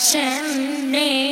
chimney.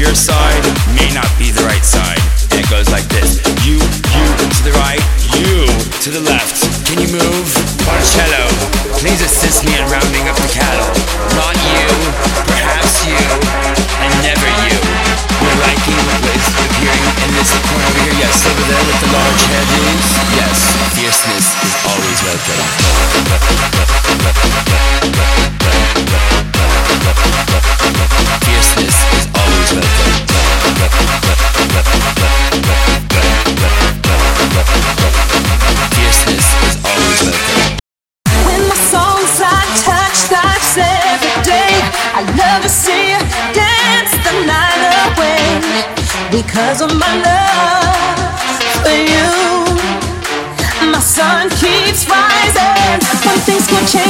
Your side may not be the right side. And it goes like this. You, you to the right, you to the left. Can you move? Marcello, please assist me in rounding up the cattle. Not you, perhaps you, and never you. Your liking is appearing in this corner over here. Yes, over there with the large hairdos. Yes, fierceness is always welcome. Because of my love for you. My sun keeps rising when things go changing,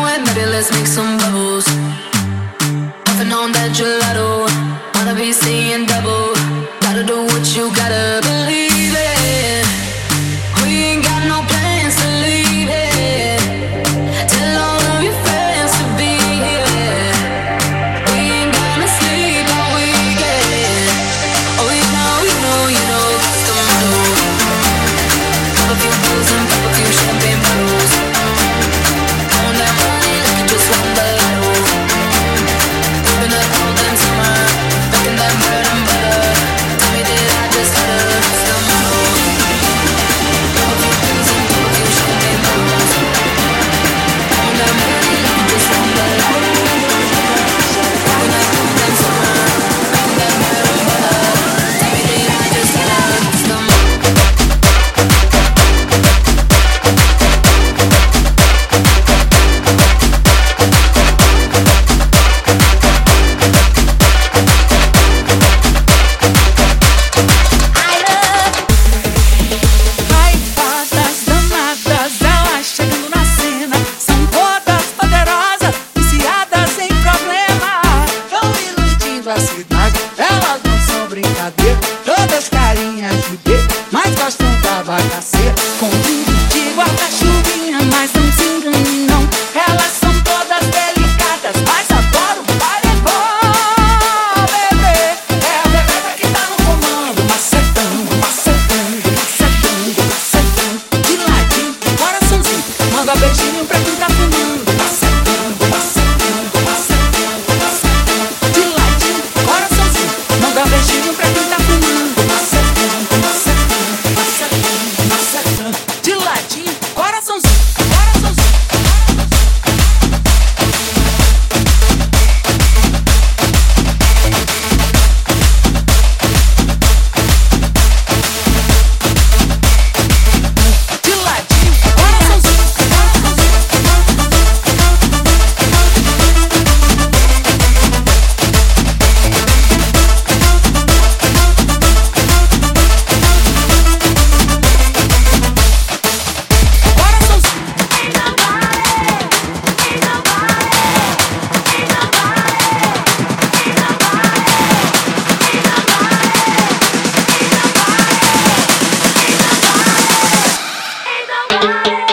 away, baby, let's make some bubbles. Puffing on that gelato, wanna be seeing. Bye.